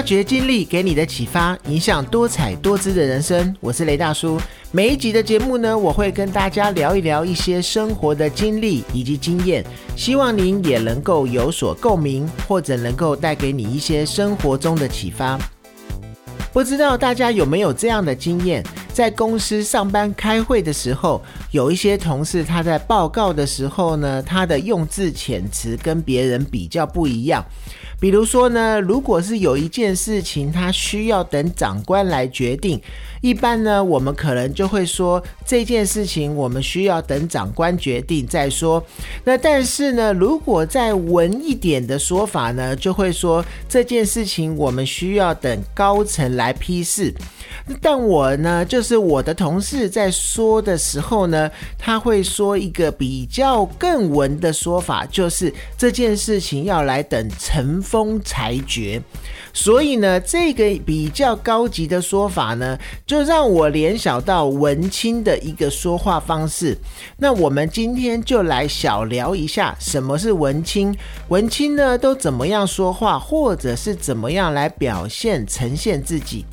发掘经历给你的启发，影响多彩多姿的人生。我是雷大叔。每一集的节目呢，我会跟大家聊一聊一些生活的经历以及经验，希望您也能够有所共鸣，或者能够带给你一些生活中的启发。不知道大家有没有这样的经验？在公司上班开会的时候，有一些同事他在报告的时候呢，他的用字遣词跟别人比较不一样。比如说呢，如果是有一件事情，他需要等长官来决定，一般呢，我们可能就会说这件事情我们需要等长官决定再说。那但是呢，如果再文一点的说法呢，就会说这件事情我们需要等高层来批示。但我呢，就是我的同事在说的时候呢，他会说一个比较更文的说法，就是这件事情要来等陈风裁决。所以呢，这个比较高级的说法呢，就让我联想到文青的一个说话方式。那我们今天就来小聊一下什么是文青，文青呢都怎么样说话，或者是怎么样来表现呈现自己。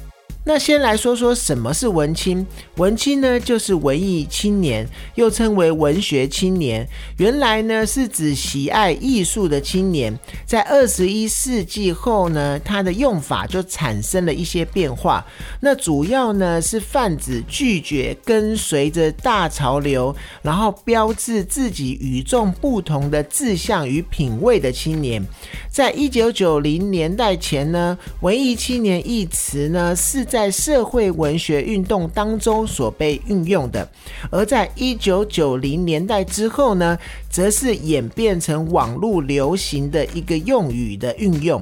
那先来说说什么是文青。文青呢，就是文艺青年，又称为文学青年。原来呢，是指喜爱艺术的青年。在二十一世纪后呢，它的用法就产生了一些变化。那主要呢，是泛指拒绝跟随着大潮流，然后标志自己与众不同的志向与品味的青年。在一九九零年代前呢，文艺青年一词呢，是在在社会文学运动当中所被运用的，而在一九九零年代之后呢，则是演变成网络流行的一个用语的运用。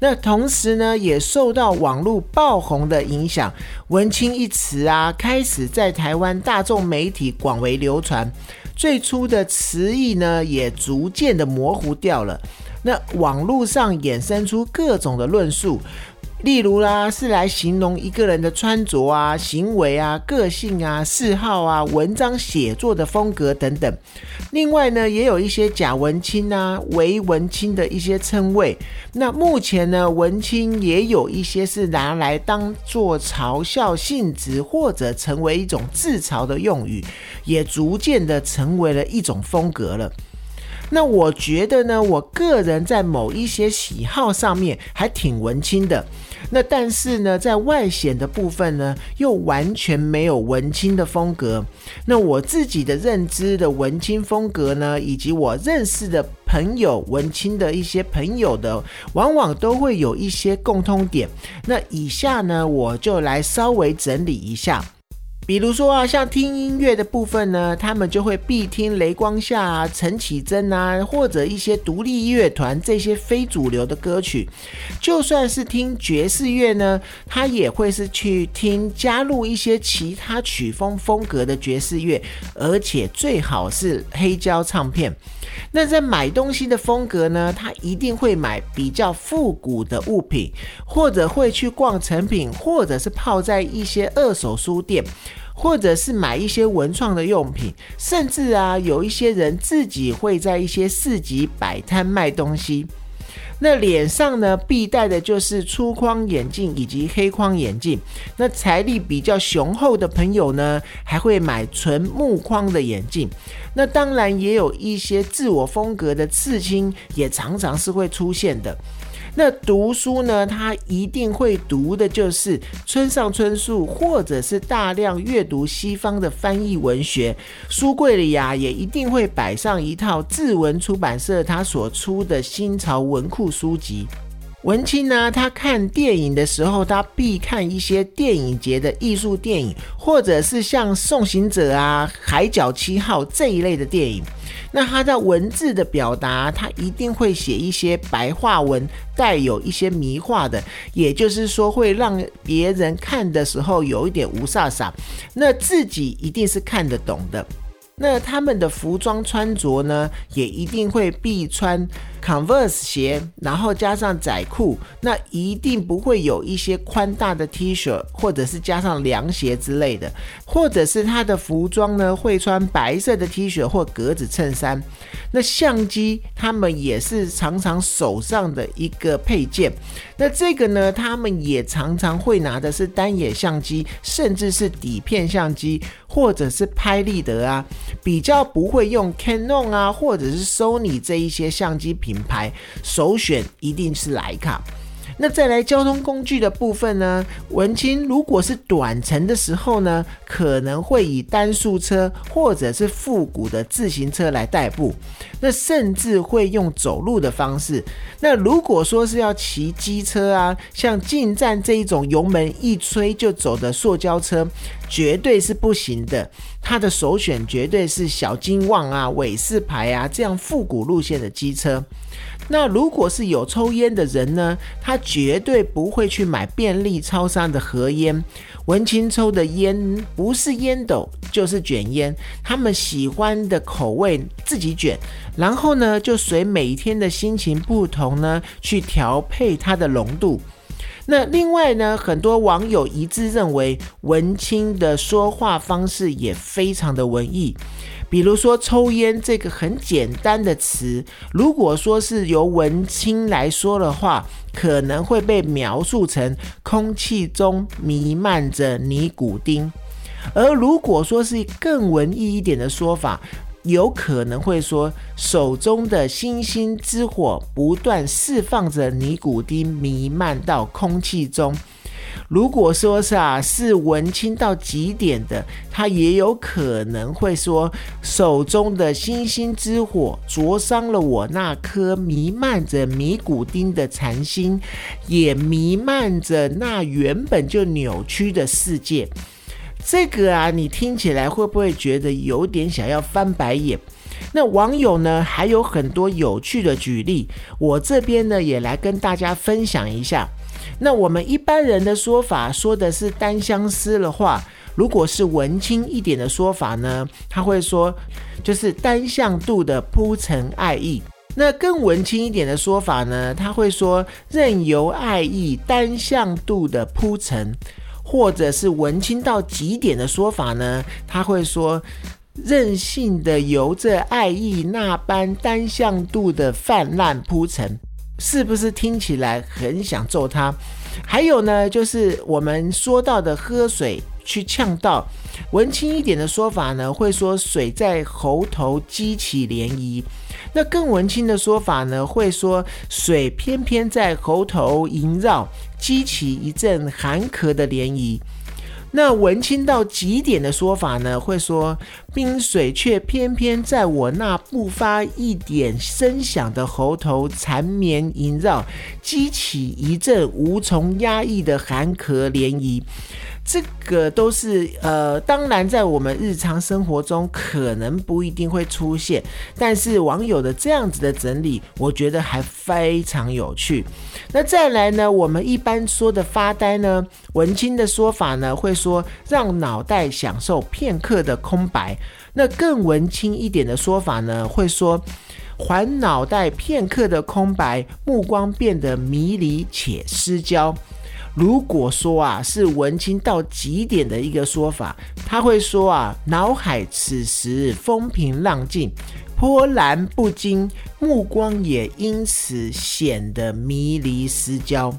那同时呢，也受到网络爆红的影响，“文青”一词啊，开始在台湾大众媒体广为流传。最初的词义呢，也逐渐的模糊掉了。那网络上衍生出各种的论述。例如啦，是来形容一个人的穿着啊、行为啊、个性啊、嗜好啊、文章写作的风格等等。另外呢，也有一些假文青啊、伪文青的一些称谓。那目前呢，文青也有一些是拿来当做嘲笑性质，或者成为一种自嘲的用语，也逐渐的成为了一种风格了。那我觉得呢，我个人在某一些喜好上面还挺文青的。那但是呢，在外显的部分呢，又完全没有文青的风格。那我自己的认知的文青风格呢，以及我认识的朋友文青的一些朋友的，往往都会有一些共通点。那以下呢，我就来稍微整理一下。比如说啊，像听音乐的部分呢，他们就会必听雷光下啊、陈绮贞啊，或者一些独立乐团这些非主流的歌曲。就算是听爵士乐呢，他也会是去听加入一些其他曲风风格的爵士乐，而且最好是黑胶唱片。那在买东西的风格呢，他一定会买比较复古的物品，或者会去逛成品，或者是泡在一些二手书店。或者是买一些文创的用品，甚至啊，有一些人自己会在一些市集摆摊卖东西。那脸上呢，必戴的就是粗框眼镜以及黑框眼镜。那财力比较雄厚的朋友呢，还会买纯木框的眼镜。那当然也有一些自我风格的刺青，也常常是会出现的。那读书呢？他一定会读的就是村上春树，或者是大量阅读西方的翻译文学。书柜里呀，也一定会摆上一套志文出版社他所出的新潮文库书籍。文青呢，他看电影的时候，他必看一些电影节的艺术电影，或者是像《送行者》啊、《海角七号》这一类的电影。那他在文字的表达，他一定会写一些白话文，带有一些迷话的，也就是说会让别人看的时候有一点无煞煞，那自己一定是看得懂的。那他们的服装穿着呢，也一定会必穿 Converse 鞋，然后加上仔裤，那一定不会有一些宽大的 T 恤，或者是加上凉鞋之类的，或者是他的服装呢会穿白色的 T 恤或格子衬衫。那相机他们也是常常手上的一个配件，那这个呢，他们也常常会拿的是单眼相机，甚至是底片相机，或者是拍立得啊。比较不会用 Canon 啊，或者是 Sony 这一些相机品牌，首选一定是徕卡。那再来交通工具的部分呢？文青如果是短程的时候呢，可能会以单速车或者是复古的自行车来代步，那甚至会用走路的方式。那如果说是要骑机车啊，像进站这一种油门一吹就走的塑胶车，绝对是不行的。它的首选绝对是小金旺啊、韦士牌啊这样复古路线的机车。那如果是有抽烟的人呢，他绝对不会去买便利超商的盒烟。文青抽的烟不是烟斗就是卷烟，他们喜欢的口味自己卷，然后呢就随每天的心情不同呢去调配它的浓度。那另外呢，很多网友一致认为文青的说话方式也非常的文艺。比如说抽烟这个很简单的词，如果说是由文青来说的话，可能会被描述成空气中弥漫着尼古丁；而如果说是更文艺一点的说法，有可能会说手中的星星之火不断释放着尼古丁，弥漫到空气中。如果说是啊，是文青到极点的，他也有可能会说，手中的星星之火灼伤了我那颗弥漫着尼古丁的残心，也弥漫着那原本就扭曲的世界。这个啊，你听起来会不会觉得有点想要翻白眼？那网友呢，还有很多有趣的举例，我这边呢也来跟大家分享一下。那我们一般人的说法说的是单相思的话，如果是文青一点的说法呢，他会说就是单向度的铺陈爱意。那更文青一点的说法呢，他会说任由爱意单向度的铺陈，或者是文青到极点的说法呢，他会说任性的由着爱意那般单向度的泛滥铺陈。是不是听起来很想揍他？还有呢，就是我们说到的喝水去呛到，文青一点的说法呢，会说水在喉头激起涟漪；那更文青的说法呢，会说水偏偏在喉头萦绕，激起一阵寒咳的涟漪。那文青到极点的说法呢，会说冰水却偏偏在我那不发一点声响的喉头缠绵萦绕，激起一阵无从压抑的寒咳涟漪。这个都是呃，当然在我们日常生活中可能不一定会出现，但是网友的这样子的整理，我觉得还非常有趣。那再来呢，我们一般说的发呆呢，文青的说法呢，会说让脑袋享受片刻的空白。那更文青一点的说法呢，会说还脑袋片刻的空白，目光变得迷离且失焦。如果说啊是文青到极点的一个说法，他会说啊，脑海此时风平浪静，波澜不惊，目光也因此显得迷离失焦。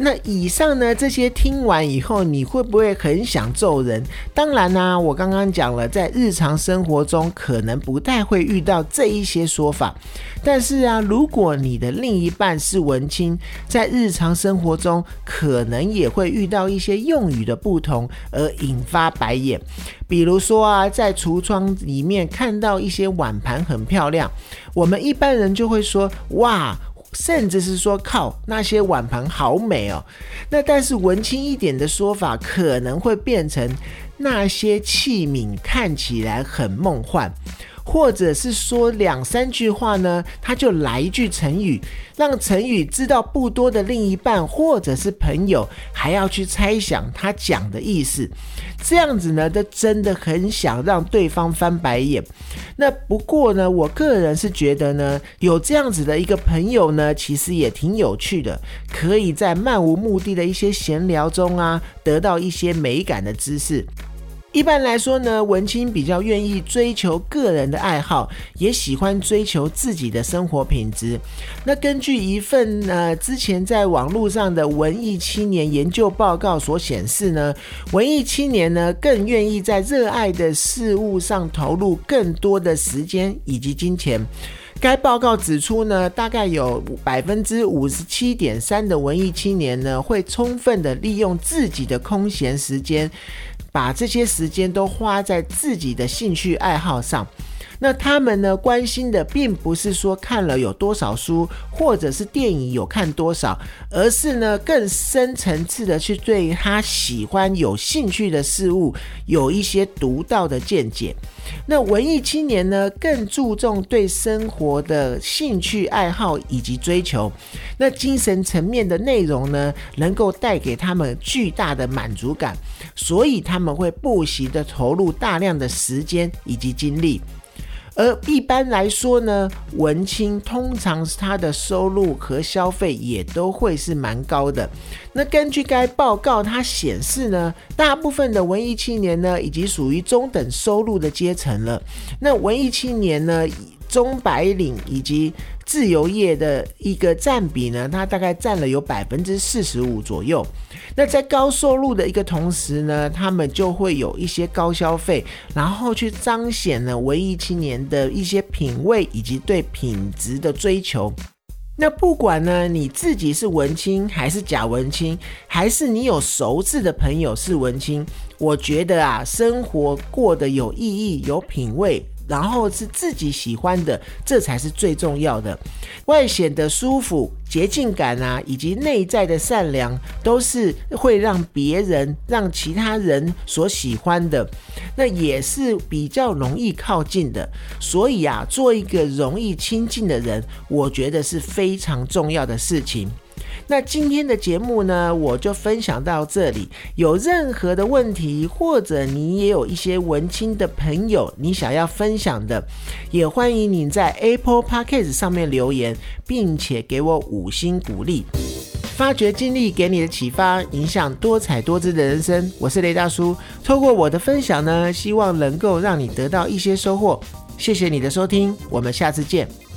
那以上呢？这些听完以后，你会不会很想揍人？当然呢，我刚刚讲了，在日常生活中可能不太会遇到这一些说法。但是啊，如果你的另一半是文青，在日常生活中可能也会遇到一些用语的不同而引发白眼。比如说啊，在橱窗里面看到一些碗盘很漂亮，我们一般人就会说：“哇。”甚至是说靠那些碗盘好美哦，那但是文青一点的说法可能会变成那些器皿看起来很梦幻，或者是说两三句话呢，他就来一句成语，让成语知道不多的另一半或者是朋友还要去猜想他讲的意思，这样子呢，都真的很想让对方翻白眼。那不过呢，我个人是觉得呢，有这样子的一个朋友呢，其实也挺有趣的，可以在漫无目的的一些闲聊中啊，得到一些美感的知识。一般来说呢，文青比较愿意追求个人的爱好，也喜欢追求自己的生活品质。那根据一份呃之前在网络上的文艺青年研究报告所显示呢，文艺青年呢更愿意在热爱的事物上投入更多的时间以及金钱。该报告指出呢，大概有百分之五十七点三的文艺青年呢会充分的利用自己的空闲时间。把这些时间都花在自己的兴趣爱好上，那他们呢关心的并不是说看了有多少书，或者是电影有看多少，而是呢更深层次的去对他喜欢有兴趣的事物有一些独到的见解。那文艺青年呢，更注重对生活的兴趣爱好以及追求。那精神层面的内容呢，能够带给他们巨大的满足感，所以他们会不惜的投入大量的时间以及精力。而一般来说呢，文青通常他的收入和消费也都会是蛮高的。那根据该报告，它显示呢，大部分的文艺青年呢，已经属于中等收入的阶层了。那文艺青年呢？中白领以及自由业的一个占比呢，它大概占了有百分之四十五左右。那在高收入的一个同时呢，他们就会有一些高消费，然后去彰显了文艺青年的一些品味以及对品质的追求。那不管呢你自己是文青还是假文青，还是你有熟识的朋友是文青，我觉得啊，生活过得有意义、有品味。然后是自己喜欢的，这才是最重要的。外显的舒服、洁净感啊，以及内在的善良，都是会让别人、让其他人所喜欢的。那也是比较容易靠近的。所以啊，做一个容易亲近的人，我觉得是非常重要的事情。那今天的节目呢，我就分享到这里。有任何的问题，或者你也有一些文青的朋友，你想要分享的，也欢迎你在 Apple Podcast 上面留言，并且给我五星鼓励。发掘经历给你的启发，影响多彩多姿的人生。我是雷大叔，透过我的分享呢，希望能够让你得到一些收获。谢谢你的收听，我们下次见。